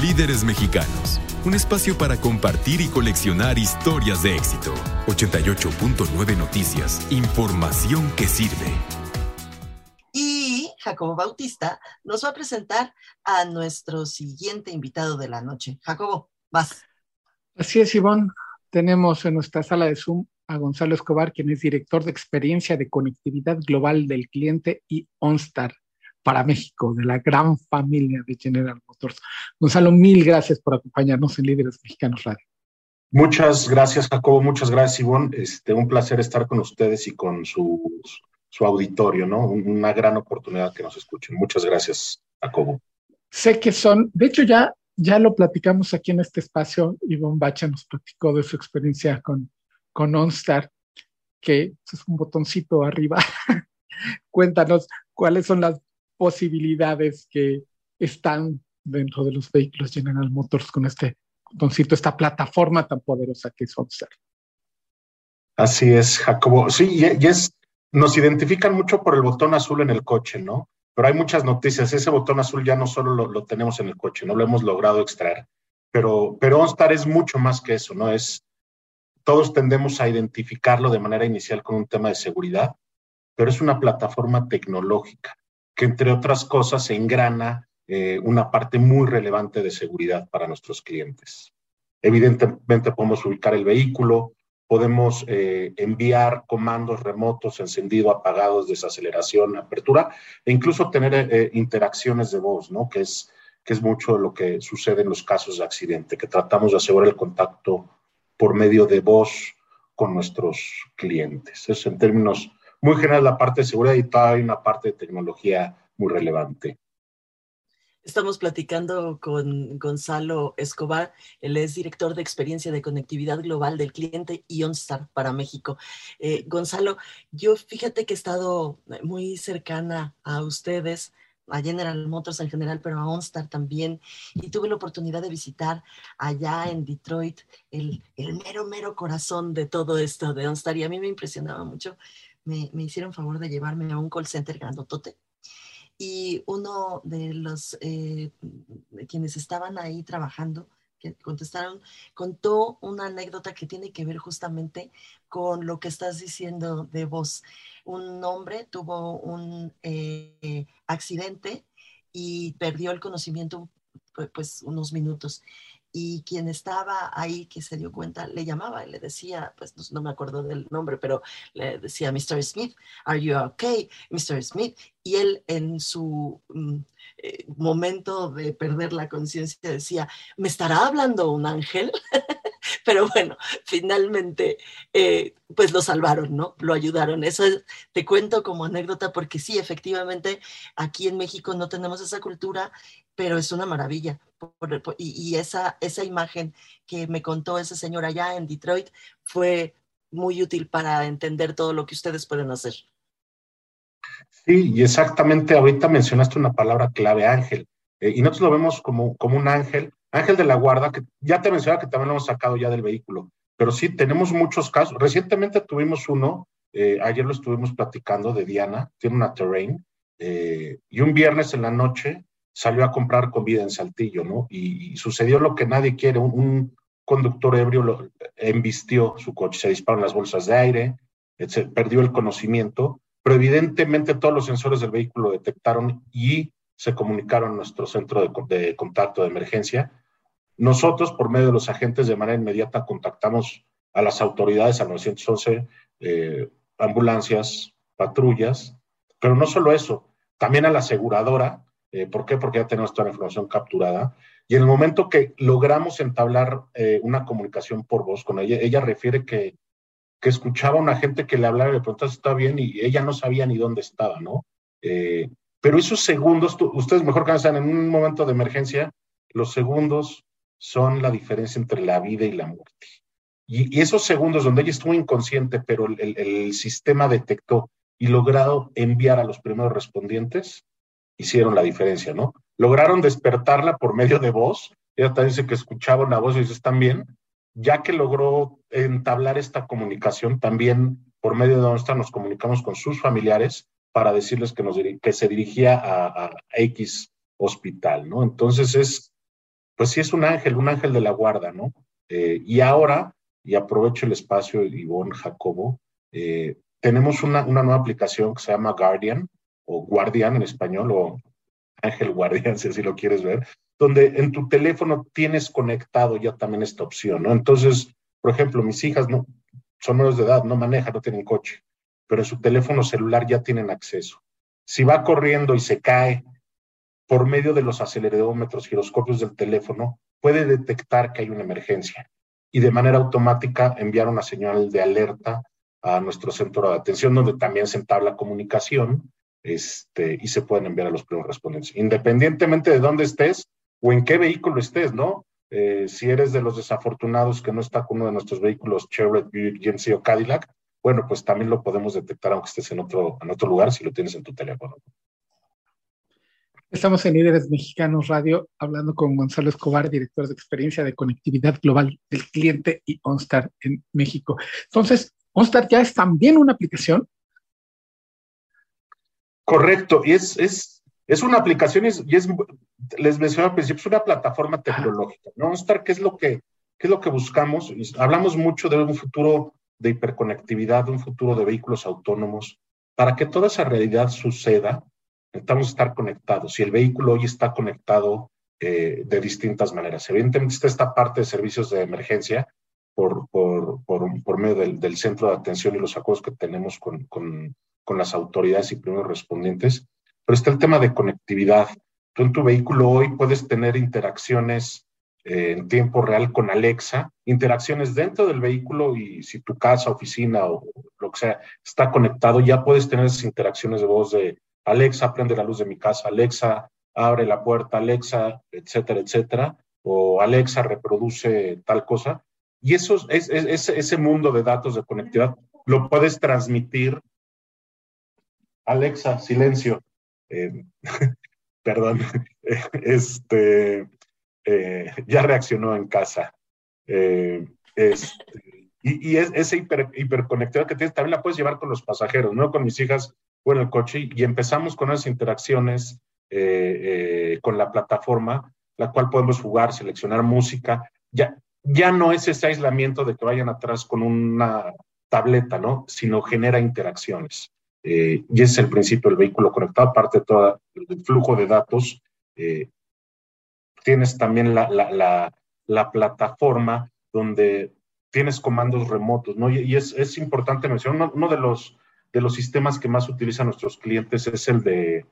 Líderes Mexicanos un espacio para compartir y coleccionar historias de éxito. 88.9 Noticias, información que sirve. Y Jacobo Bautista nos va a presentar a nuestro siguiente invitado de la noche. Jacobo, vas. Así es, Ivonne. Tenemos en nuestra sala de Zoom a Gonzalo Escobar, quien es director de experiencia de conectividad global del cliente y OnStar para México, de la gran familia de General Motors. Gonzalo, mil gracias por acompañarnos en Líderes Mexicanos Radio. Muchas gracias, Jacobo. Muchas gracias, Ivonne. Este, un placer estar con ustedes y con su, su auditorio, ¿no? Una gran oportunidad que nos escuchen. Muchas gracias, Jacobo. Sé que son, de hecho, ya, ya lo platicamos aquí en este espacio. Ivonne Bacha nos platicó de su experiencia con, con OnStar, que es un botoncito arriba. Cuéntanos cuáles son las posibilidades que están dentro de los vehículos General Motors con este botoncito, esta plataforma tan poderosa que es OnStar. Así es, Jacobo. Sí, y, es, nos identifican mucho por el botón azul en el coche, ¿no? Pero hay muchas noticias. Ese botón azul ya no solo lo, tenemos en el coche, no lo hemos logrado extraer. Pero, pero OnStar es mucho más que eso, ¿no? Es, todos tendemos a identificarlo de manera inicial con un tema de seguridad, pero es una plataforma tecnológica entre otras cosas engrana eh, una parte muy relevante de seguridad para nuestros clientes. Evidentemente podemos ubicar el vehículo, podemos eh, enviar comandos remotos, encendido, apagados, desaceleración, apertura, e incluso tener eh, interacciones de voz, ¿no? Que es, que es mucho lo que sucede en los casos de accidente, que tratamos de asegurar el contacto por medio de voz con nuestros clientes. Eso en términos muy general la parte de seguridad y todavía una parte de tecnología muy relevante. Estamos platicando con Gonzalo Escobar, él es director de experiencia de conectividad global del cliente OnStar para México. Eh, Gonzalo, yo fíjate que he estado muy cercana a ustedes, a General Motors en general, pero a OnStar también, y tuve la oportunidad de visitar allá en Detroit el, el mero, mero corazón de todo esto de OnStar, y a mí me impresionaba mucho me, hicieron favor de llevarme a un call center grandotote y uno de los eh, quienes estaban ahí trabajando, que contestaron, contó una anécdota que tiene que ver justamente con lo que estás diciendo de vos. Un hombre tuvo un eh, accidente y perdió el conocimiento pues unos minutos y quien estaba ahí que se dio cuenta le llamaba y le decía, pues no, me acuerdo del nombre, pero le decía, Mr. Smith, ¿are you okay, Mr. Smith? Y él en su mm, eh, momento de perder la conciencia decía, ¿me estará hablando un ángel? pero bueno, finalmente, eh, pues lo salvaron, ¿no? Lo ayudaron. Eso te cuento como anécdota porque sí, efectivamente, aquí en México no tenemos esa cultura pero es una maravilla. y, esa, esa imagen que me contó ese señor allá en Detroit fue muy útil para entender todo lo que ustedes pueden hacer. Sí, y exactamente ahorita mencionaste una palabra clave, ángel. Eh, y nosotros lo vemos como, como un ángel, ángel de la guarda, que ya te mencionaba que también lo hemos sacado ya del vehículo. Pero sí, tenemos muchos casos. Recientemente tuvimos uno, eh, ayer lo estuvimos platicando de Diana, tiene una terrain, eh, y un viernes en la noche salió a comprar comida en Saltillo, ¿no? Y, sucedió lo que nadie quiere, un, conductor ebrio embistió su coche, se disparó las bolsas de aire, perdió el conocimiento, pero evidentemente todos los sensores del vehículo lo detectaron y se comunicaron a nuestro centro de, contacto de emergencia. Nosotros, por medio de los agentes, de manera inmediata contactamos a las autoridades, a 911, eh, ambulancias, patrullas, pero no solo eso, también a la aseguradora. Eh, ¿Por qué? Porque ya tenemos toda la información capturada. Y en el momento que logramos entablar eh, una comunicación por voz con ella, ella refiere que, que escuchaba a una gente que le hablaba y le preguntaba si estaba bien y ella no sabía ni dónde estaba, ¿no? Pero esos segundos, ustedes mejor que en un momento de emergencia, los segundos son la diferencia entre la vida y la muerte. Y, esos segundos donde ella estuvo inconsciente, pero el, sistema detectó y logrado enviar a los primeros respondientes, hicieron la diferencia, ¿no? Lograron despertarla por medio de voz. Ella también dice que escuchaba una voz y dice, ¿están bien? Ya que logró entablar esta comunicación, también por medio de donde nos comunicamos con sus familiares para decirles que, nos, que se dirigía a, X hospital, ¿no? Entonces es, pues sí es un ángel, un ángel de la guarda, ¿no? Eh, y ahora, y aprovecho el espacio, Ivonne Jacobo, eh, tenemos una, una, nueva aplicación que se llama Guardian, o Guardian en español, o Ángel Guardian, si así lo quieres ver, donde en tu teléfono tienes conectado ya también esta opción, ¿no? Entonces, por ejemplo, mis hijas no, son menores de edad, no manejan, no tienen coche pero en su teléfono celular ya tienen acceso. Si va corriendo y se cae por medio de los acelerómetros, giroscopios del teléfono, puede detectar que hay una emergencia y de manera automática enviar una señal de alerta a nuestro centro de atención, donde también se entabla comunicación este, y se pueden enviar a los primeros respondentes, independientemente de dónde estés o en qué vehículo estés, ¿no? Eh, si eres de los desafortunados que no está con uno de nuestros vehículos Chevrolet, Buick, GMC o Cadillac, bueno, pues también lo podemos detectar aunque estés en otro, en otro lugar si lo tienes en tu teléfono. Estamos en Líderes Mexicanos Radio hablando con Gonzalo Escobar, director de experiencia de conectividad global del cliente y OnStar en México. Entonces, OnStar ya es también una aplicación. Correcto, y es, es, es una aplicación y es, les mencioné al principio, es una plataforma tecnológica. ¿no? OnStar, ¿qué es lo que, qué es lo que buscamos? Hablamos mucho de un futuro de hiperconectividad, un futuro de vehículos autónomos. Para que toda esa realidad suceda, necesitamos estar conectados. Y el vehículo hoy está conectado eh, de distintas maneras. Evidentemente está esta parte de servicios de emergencia por, por, por, medio del, centro de atención y los acuerdos que tenemos con, con, con las autoridades y primeros respondientes, pero está el tema de conectividad. Tú en tu vehículo hoy puedes tener interacciones eh, en tiempo real con Alexa, interacciones dentro del vehículo y si tu casa, oficina o lo que sea está conectado, ya puedes tener esas interacciones de voz de Alexa, prende la luz de mi casa, Alexa, abre la puerta, Alexa, etcétera, etcétera, o Alexa reproduce tal cosa. Y eso es, ese mundo de datos de conectividad lo puedes transmitir. Alexa, silencio. Eh, perdón. este, eh, ya reaccionó en casa. Eh, y, y es, hiperconectividad que tienes también la puedes llevar con los pasajeros, ¿no? Con mis hijas o en el coche y empezamos con esas interacciones con la plataforma, la cual podemos jugar, seleccionar música. Ya, ya no es ese aislamiento de que vayan atrás con una tableta, ¿no? Sino genera interacciones. Y ese es el principio del vehículo conectado, aparte de todo el flujo de datos tienes también la, la, la, plataforma donde tienes comandos remotos, ¿no? Y, es, es, importante mencionar, uno, de, los, de los sistemas que más utilizan nuestros clientes es el de,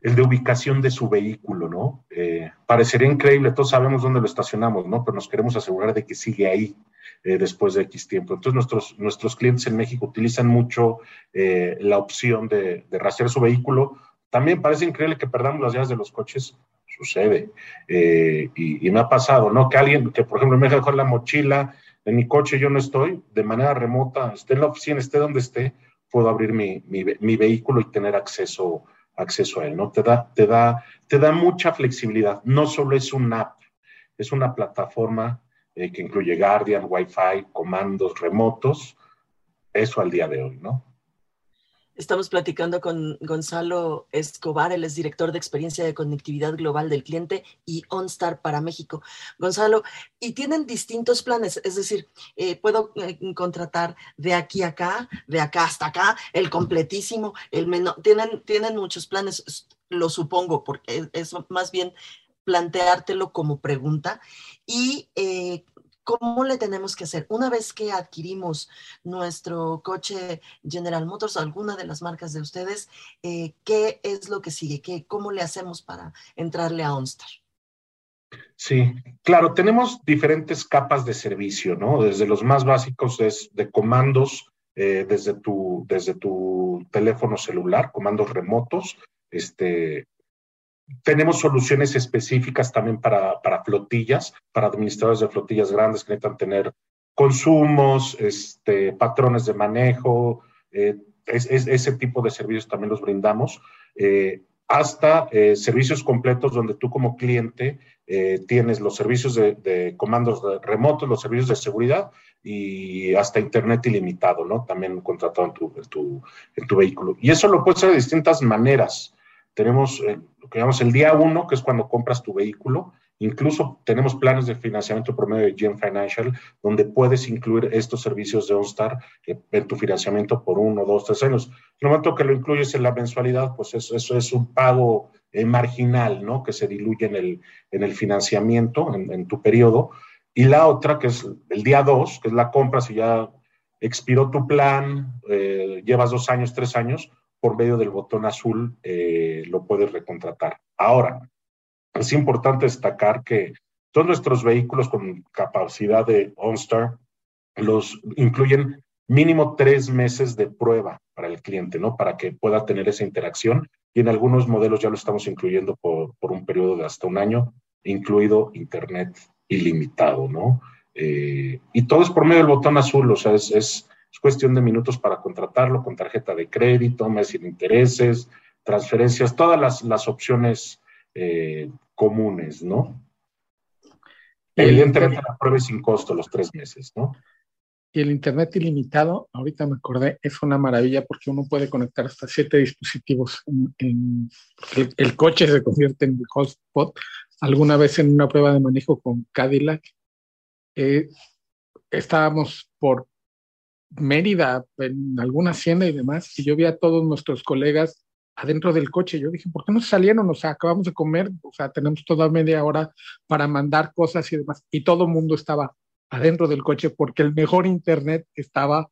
el de ubicación de su vehículo, ¿no? Eh, parecería increíble, todos sabemos dónde lo estacionamos, ¿no? Pero nos queremos asegurar de que sigue ahí eh, después de X tiempo. Entonces, nuestros, nuestros clientes en México utilizan mucho eh, la opción de, de rastrear su vehículo. También parece increíble que perdamos las llaves de los coches sucede. Eh, y, me ha pasado, ¿no? Que alguien, que por ejemplo me dejó la mochila en mi coche, yo no estoy, de manera remota, esté en la oficina, esté donde esté, puedo abrir mi, mi, vehículo y tener acceso, acceso a él, ¿no? Te da, te, da, te da mucha flexibilidad. No solo es una app, es una plataforma eh, que incluye Guardian, Wi-Fi, comandos remotos, eso al día de hoy, ¿no? Estamos platicando con Gonzalo Escobar, él es director de experiencia de conectividad global del cliente y OnStar para México. Gonzalo, y tienen distintos planes, es decir, eh, puedo eh, contratar de aquí a acá, de acá hasta acá, el completísimo, el menor, tienen, tienen muchos planes, lo supongo, porque es más bien planteártelo como pregunta. Y eh, ¿Cómo le tenemos que hacer? Una vez que adquirimos nuestro coche General Motors, alguna de las marcas de ustedes, eh, ¿qué es lo que sigue? ¿Qué, ¿Cómo le hacemos para entrarle a OnStar? Sí, claro, tenemos diferentes capas de servicio, ¿no? Desde los más básicos es de comandos eh, desde, tu, desde tu teléfono celular, comandos remotos, este, tenemos soluciones específicas también para, para flotillas, para administradores de flotillas grandes que necesitan tener consumos, este, patrones de manejo, eh, ese tipo de servicios también los brindamos, eh, hasta eh, servicios completos donde tú como cliente tienes los servicios de, comandos remotos, los servicios de seguridad y hasta internet ilimitado, ¿no? También contratado en tu, en tu, en tu vehículo. Y eso lo puedes hacer de distintas maneras. Tenemos eh, lo que llamamos el día uno, que es cuando compras tu vehículo. Incluso tenemos planes de financiamiento por medio de GM Financial, donde puedes incluir estos servicios de OnStar eh, en tu financiamiento por uno, dos, tres años. En el momento que lo incluyes en la mensualidad, pues eso, eso es un pago eh, marginal, ¿no? Que se diluye en el, en el financiamiento, en, tu periodo. Y la otra, que es el día dos, que es la compra, si ya expiró tu plan, llevas dos años, tres años, por medio del botón azul eh, lo puedes recontratar. Ahora, es importante destacar que todos nuestros vehículos con capacidad de OnStar los incluyen mínimo tres meses de prueba para el cliente, ¿no? Para que pueda tener esa interacción. Y en algunos modelos ya lo estamos incluyendo por, por un periodo de hasta un año, incluido Internet ilimitado, ¿no? Eh, y todo es por medio del botón azul, o sea, es, es es cuestión de minutos para contratarlo con tarjeta de crédito, mes sin intereses, transferencias, todas las, opciones eh, comunes, ¿no? Evidentemente la prueba es sin costo los tres meses, ¿no? Y el Internet ilimitado, ahorita me acordé, es una maravilla porque uno puede conectar hasta siete dispositivos. En, el, coche se convierte en el hotspot. Alguna vez en una prueba de manejo con Cadillac, eh, estábamos por Mérida, en alguna hacienda y demás, y yo vi a todos nuestros colegas adentro del coche. Yo dije, ¿por qué no salieron? O sea, acabamos de comer, o sea, tenemos toda media hora para mandar cosas y demás. Y todo el mundo estaba adentro del coche porque el mejor internet estaba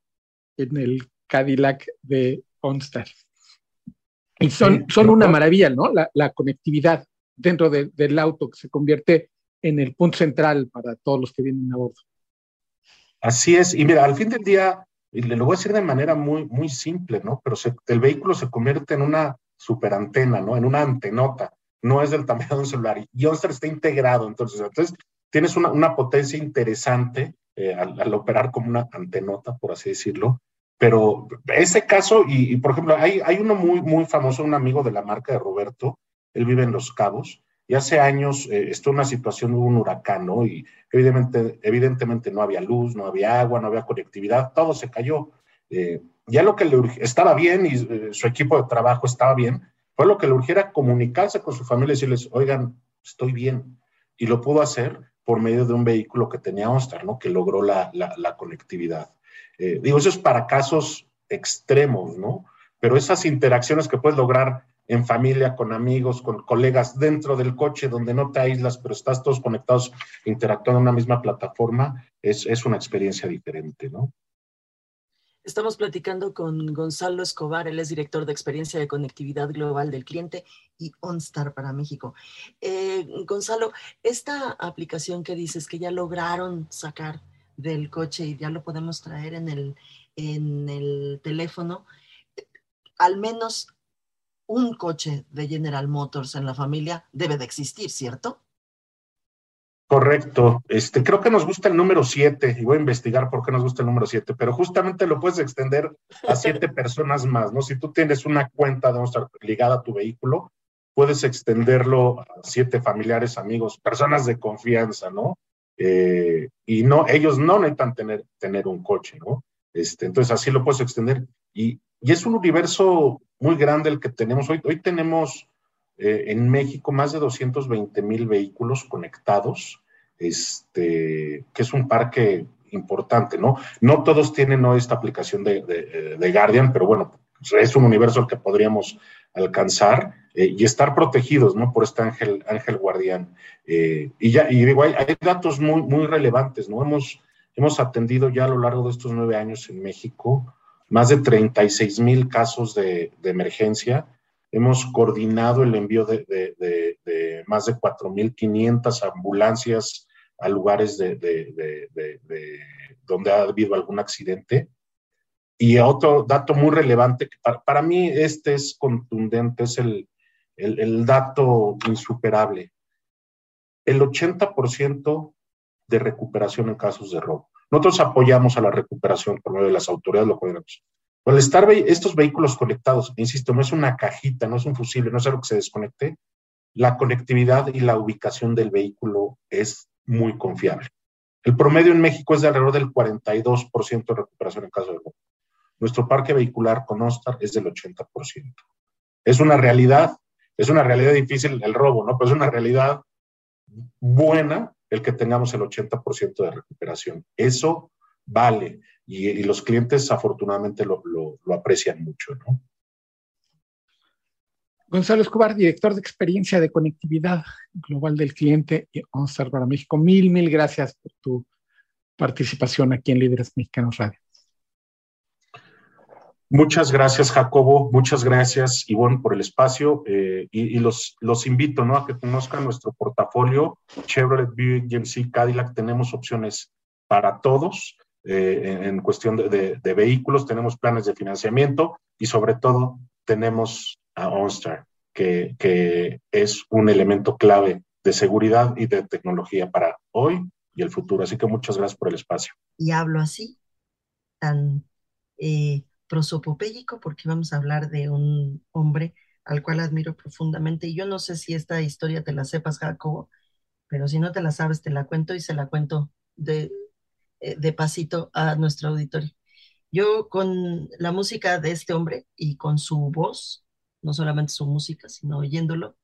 en el Cadillac de OnStar. Y son, son una maravilla, ¿no? La, conectividad dentro del auto que se convierte en el punto central para todos los que vienen a bordo. Así es. Y mira, al fin del día, y le lo voy a decir de manera muy, muy simple, ¿no? Pero el vehículo se convierte en una superantena, ¿no? En una antenota, no es del tamaño de un celular. Y OnStar está integrado, entonces, entonces tienes una, una potencia interesante eh, al, operar como una antenota, por así decirlo. Pero ese caso, y, por ejemplo, hay, hay uno muy, muy famoso, un amigo de la marca de Roberto, él vive en Los Cabos, y hace años eh, estuvo una situación de un huracán, ¿no? Y evidentemente, no había luz, no había agua, no había conectividad, todo se cayó. Eh, ya lo que le estaba bien y eh, su equipo de trabajo estaba bien, fue lo que le urgiera comunicarse con su familia y decirles, oigan, estoy bien. Y lo pudo hacer por medio de un vehículo que tenía OnStar, ¿no? Que logró la, conectividad. digo, eso es para casos extremos, ¿no? Pero esas interacciones que puedes lograr en familia, con amigos, con colegas, dentro del coche, donde no te aíslas, pero estás todos conectados, interactuando en una misma plataforma, es, es una experiencia diferente, ¿no? Estamos platicando con Gonzalo Escobar, él es director de experiencia de conectividad global del cliente y OnStar para México. Eh, Gonzalo, esta aplicación que dices que ya lograron sacar del coche y ya lo podemos traer en el, en el teléfono, al menos un coche de General Motors en la familia debe de existir, ¿cierto? Correcto. Este, creo que nos gusta el número 7 y voy a investigar por qué nos gusta el número 7, pero justamente lo puedes extender a siete personas más, ¿no? Si tú tienes una cuenta de estar ligada a tu vehículo, puedes extenderlo a siete familiares, amigos, personas de confianza, ¿no? Eh, y no, ellos no necesitan tener, tener un coche, ¿no? Este, entonces así lo puedes extender. Y y es un universo muy grande el que tenemos. Hoy, hoy tenemos eh, en México más de 220 mil vehículos conectados, este, que es un parque importante, ¿no? No todos tienen hoy esta aplicación de, de, Guardian, pero bueno, es un universo al que podríamos alcanzar eh, y estar protegidos, ¿no? Por este ángel, ángel guardián. Eh, y ya, y digo, hay, hay, datos muy, muy relevantes, ¿no? Hemos, hemos atendido ya a lo largo de estos nueve años en México más de 36 mil casos de, emergencia. Hemos coordinado el envío de, de más de 4.500 ambulancias a lugares de, donde ha habido algún accidente. Y otro dato muy relevante, para, mí este es contundente, es el, el dato insuperable. El 80% de recuperación en casos de robo. Nosotros apoyamos a la recuperación por medio de las autoridades locales. Al estar estos vehículos conectados, insisto, no es una cajita, no es un fusible, no es algo que se desconecte, la conectividad y la ubicación del vehículo es muy confiable. El promedio en México es de alrededor del 42% de recuperación en caso de robo. Nuestro parque vehicular con OSTAR es del 80%. Es una realidad, es una realidad difícil el robo, ¿no? Pero es una realidad buena el que tengamos el 80% de recuperación. Eso vale y, los clientes afortunadamente lo, aprecian mucho, ¿no? Gonzalo Escobar, director de experiencia de conectividad global del cliente y OnStar para México. Mil, mil gracias por tu participación aquí en Líderes Mexicanos Radio. Muchas gracias, Jacobo. Muchas gracias, Ivonne, por el espacio. Eh, y, los, los invito ¿no? a que conozcan nuestro portafolio. Chevrolet, Buick, GMC, Cadillac. Tenemos opciones para todos eh, en, cuestión de, vehículos. Tenemos planes de financiamiento y, sobre todo, tenemos a OnStar, que, que es un elemento clave de seguridad y de tecnología para hoy y el futuro. Así que muchas gracias por el espacio. Y hablo así, tan. Eh, prosopopéyico porque vamos a hablar de un hombre al cual admiro profundamente. Y yo no sé si esta historia te la sepas, Jacobo, pero si no te la sabes, te la cuento y se la cuento de, eh, de pasito a nuestro auditorio. Yo con la música de este hombre y con su voz, no solamente su música, sino oyéndolo,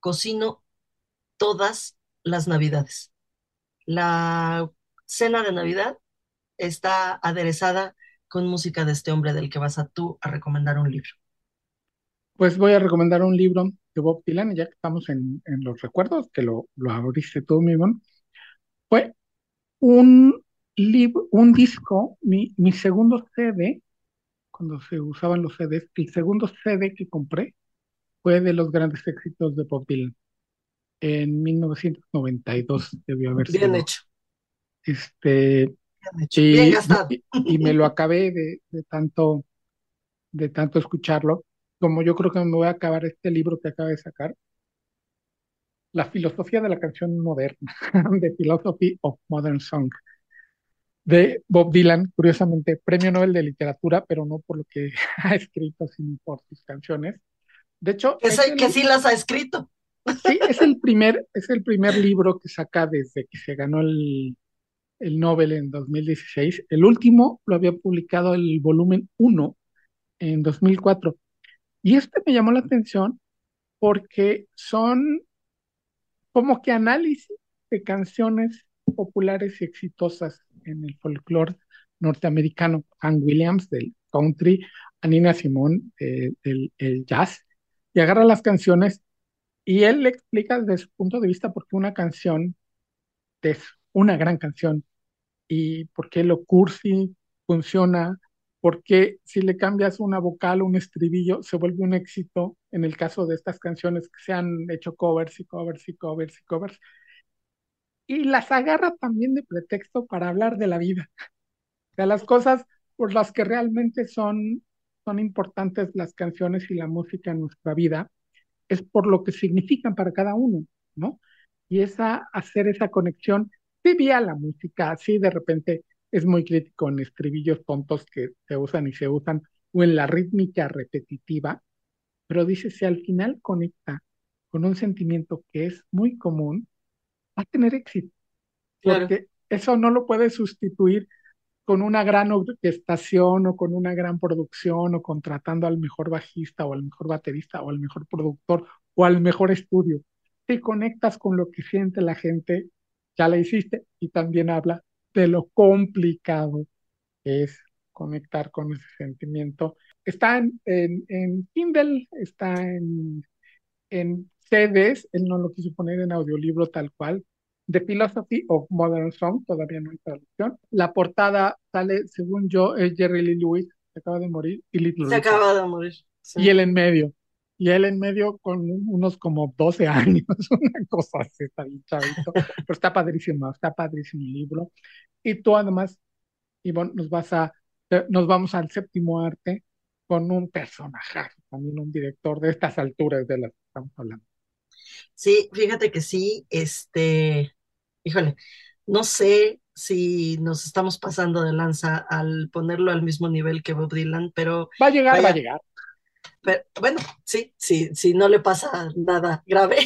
cocino todas las navidades. La cena de Navidad está aderezada con música de este hombre del que vas a tú a recomendar un libro? Pues voy a recomendar un libro de Bob Dylan, ya que estamos en, los recuerdos, que lo, lo abriste tú, mismo. Fue un libro, un disco, mi, mi segundo CD, cuando se usaban los CDs, el segundo CD que compré fue de los grandes éxitos de Bob Dylan. En 1992 debió haber sido. Bien hecho. Este, y, me lo acabé de, tanto, de tanto escucharlo, como yo creo que me voy a acabar este libro que acaba de sacar, La filosofía de la canción moderna, The Philosophy of Modern Song, de Bob Dylan, curiosamente, premio Nobel de literatura, pero no por lo que ha escrito, sino por sus canciones. De hecho, que, que sí las ha escrito. Sí, es el primer, es el primer libro que saca desde que se ganó el el Nobel en 2016. El último lo había publicado el volumen 1 en 2004. Y este me llamó la atención porque son como que análisis de canciones populares y exitosas en el folclore norteamericano. Ann Williams del country, Anina Simón eh, del jazz, y agarra las canciones y él le explica desde su punto de vista por qué una canción es una gran canción y por qué lo cursi funciona, por qué si le cambias una vocal o un estribillo se vuelve un éxito en el caso de estas canciones que se han hecho covers y covers y covers y covers. Y las agarra también de pretexto para hablar de la vida, de las cosas por las que realmente son, son importantes las canciones y la música en nuestra vida, es por lo que significan para cada uno, ¿no? Y esa, hacer esa conexión vivía la música, así de repente es muy crítico en estribillos tontos que se usan y se usan, o en la rítmica repetitiva, pero dice, si al final conecta con un sentimiento que es muy común, va a tener éxito. Porque eso no lo puede sustituir con una gran orquestación o con una gran producción o contratando al mejor bajista o al mejor baterista o al mejor productor o al mejor estudio. Te conectas con lo que siente la gente, ya la hiciste y también habla de lo complicado que es conectar con ese sentimiento. Está en, en, Kindle, está en, en CDs, él no lo quiso poner en audiolibro tal cual, The Philosophy of Modern Song, todavía no hay traducción. La portada sale, según yo, es Jerry Lee Lewis, se acaba de morir, y Little Se acaba de morir. Y él en medio. Y él en medio con unos como 12 años, una cosa así, está bien chavito. Pero está padrísimo, está padrísimo el libro. Y tú además, Ivonne, nos vas a, nos vamos al séptimo arte con un personaje, también un director de estas alturas de las que estamos hablando. Sí, fíjate que sí, este, híjole, no sé si nos estamos pasando de lanza al ponerlo al mismo nivel que Bob Dylan, pero... Va a llegar, va a llegar. Pero, bueno, sí, sí, sí, no le pasa nada grave.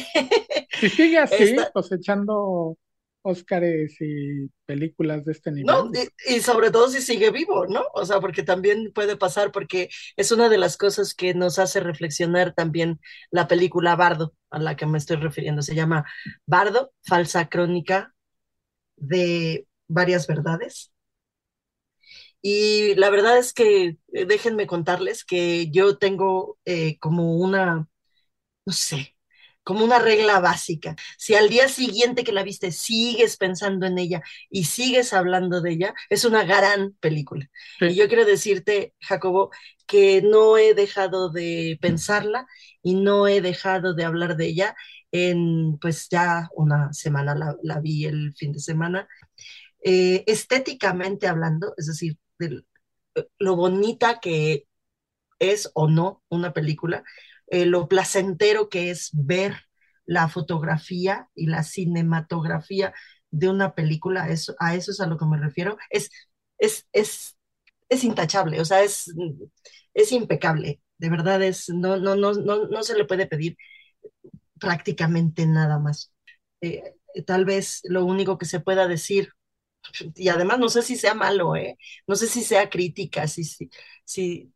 Si sigue así, cosechando Óscares y películas de este nivel. No, y, sobre todo si sigue vivo, ¿no? O sea, porque también puede pasar, porque es una de las cosas que nos hace reflexionar también la película Bardo, a la que me estoy refiriendo. Se llama Bardo, falsa crónica de varias verdades. Y la verdad es que eh, déjenme contarles que yo tengo eh, como una, no sé, como una regla básica. Si al día siguiente que la viste sigues pensando en ella y sigues hablando de ella, es una gran película. Y yo quiero decirte, Jacobo, que no he dejado de pensarla y no he dejado de hablar de ella en, pues ya una semana la, vi el fin de semana. Eh, estéticamente hablando, es decir, de lo bonita que es o no una película, eh, lo placentero que es ver la fotografía y la cinematografía de una película, eso, a eso es a lo que me refiero, es, es, es, es intachable, o sea, es, es impecable, de verdad es, no, no, no, no, no se le puede pedir prácticamente nada más. Eh, tal vez lo único que se pueda decir y además no sé si sea malo, ¿eh? No sé si sea crítica, si, si, si,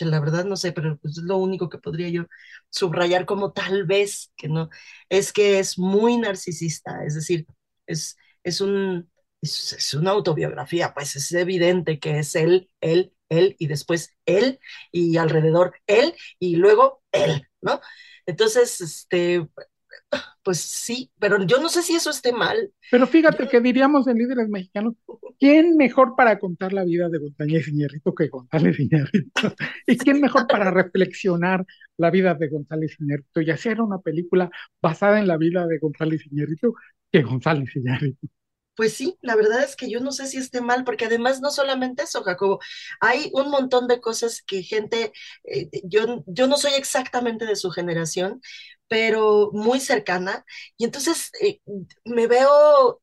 la verdad no sé, pero pues es lo único que podría yo subrayar como tal vez que no, es que es muy narcisista, es decir, es, es un, es, una autobiografía, pues es evidente que es él, él, él, y después él, y alrededor él, y luego él, ¿no? Entonces, este, pues sí, pero yo no sé si eso esté mal. Pero fíjate que diríamos en líderes mexicanos, ¿quién mejor para contar la vida de González Iñárritu que González Iñárritu? ¿Y quién mejor para reflexionar la vida de González Iñárritu y hacer una película basada en la vida de González Iñárritu que González Iñárritu? Pues sí, la verdad es que yo no sé si esté mal, porque además no solamente eso, Jacobo, hay un montón de cosas que gente, eh, yo, yo no soy exactamente de su generación, pero muy cercana. Y entonces eh, me veo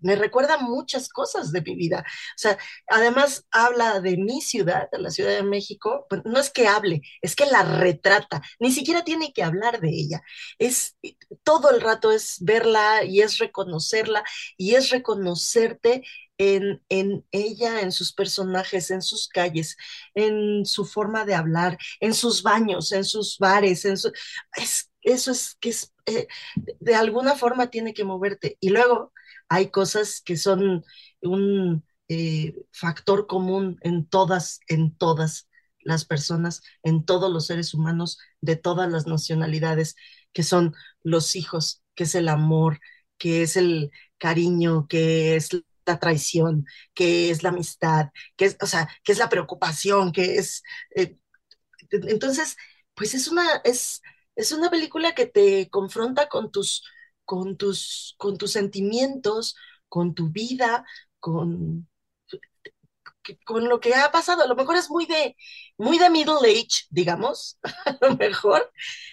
me recuerda muchas cosas de mi vida. O sea, además habla de mi ciudad, de la Ciudad de México, no es que hable, es que la retrata, ni siquiera tiene que hablar de ella. Es todo el rato es verla y es reconocerla y es reconocerte en, en, ella, en sus personajes, en sus calles, en su forma de hablar, en sus baños, en sus bares, en su... es, eso es que es, eh, de alguna forma tiene que moverte. Y luego hay cosas que son un eh, factor común en todas, en todas las personas, en todos los seres humanos de todas las nacionalidades, que son los hijos, que es el amor, que es el cariño, que es la traición, que es la amistad, que es, o sea, que es la preocupación, que es... Eh, entonces, pues es una, es, es una película que te confronta con tus, con tus, con tus sentimientos, con tu vida, con, con lo que ha pasado. A lo mejor es muy de, muy de middle age, digamos, a lo mejor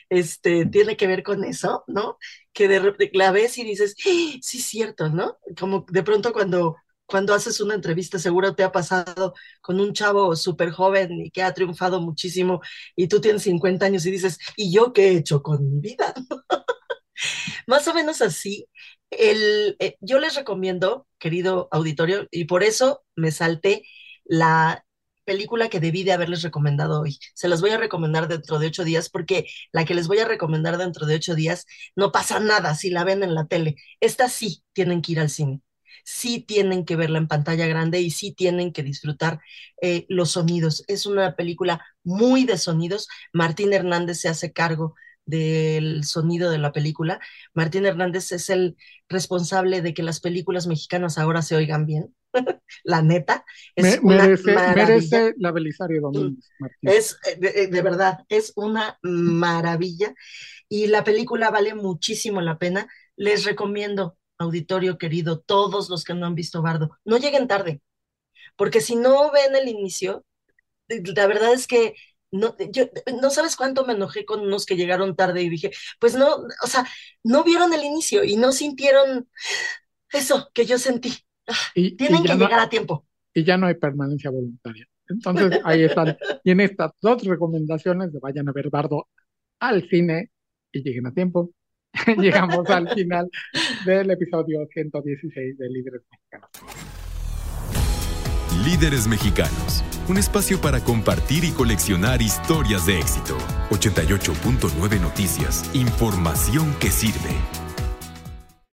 este, tiene que ver con eso, ¿no? Que de, la ves y dices, sí, cierto, ¿no? Como de pronto cuando cuando haces una entrevista, seguro te ha pasado con un chavo súper joven y que ha triunfado muchísimo y tú tienes 50 años y dices, ¿y yo qué he hecho con mi vida? Más o menos así. el, eh, yo les recomiendo, querido auditorio, y por eso me salté la película que debí de haberles recomendado hoy. Se las voy a recomendar dentro de ocho días porque la que les voy a recomendar dentro de ocho días no pasa nada si la ven en la tele. Esta sí tienen que ir al cine sí tienen que verla en pantalla grande y sí tienen que disfrutar eh, los sonidos. Es una película muy de sonidos. Martín Hernández se hace cargo del sonido de la película. Martín Hernández es el responsable de que las películas mexicanas ahora se oigan bien. la neta. Es merece, merece, la Belisario Domínguez. Es, eh, de, de, verdad, es una maravilla y la película vale muchísimo la pena. Les recomiendo auditorio querido, todos los que no han visto Bardo, no lleguen tarde, porque si no ven el inicio, la verdad es que no, yo, no sabes cuánto me enojé con unos que llegaron tarde y dije, pues no, o sea, no vieron el inicio y no sintieron eso que yo sentí. Ah, y, Tienen que llegar a tiempo. Y ya no hay permanencia voluntaria. Entonces, ahí están. Y en estas dos recomendaciones, vayan a ver Bardo al cine y lleguen a tiempo. llegamos al final del episodio 116 de Líderes Mexicanos. Líderes Mexicanos, un espacio para compartir y coleccionar historias de éxito. 88.9 Noticias, información que sirve.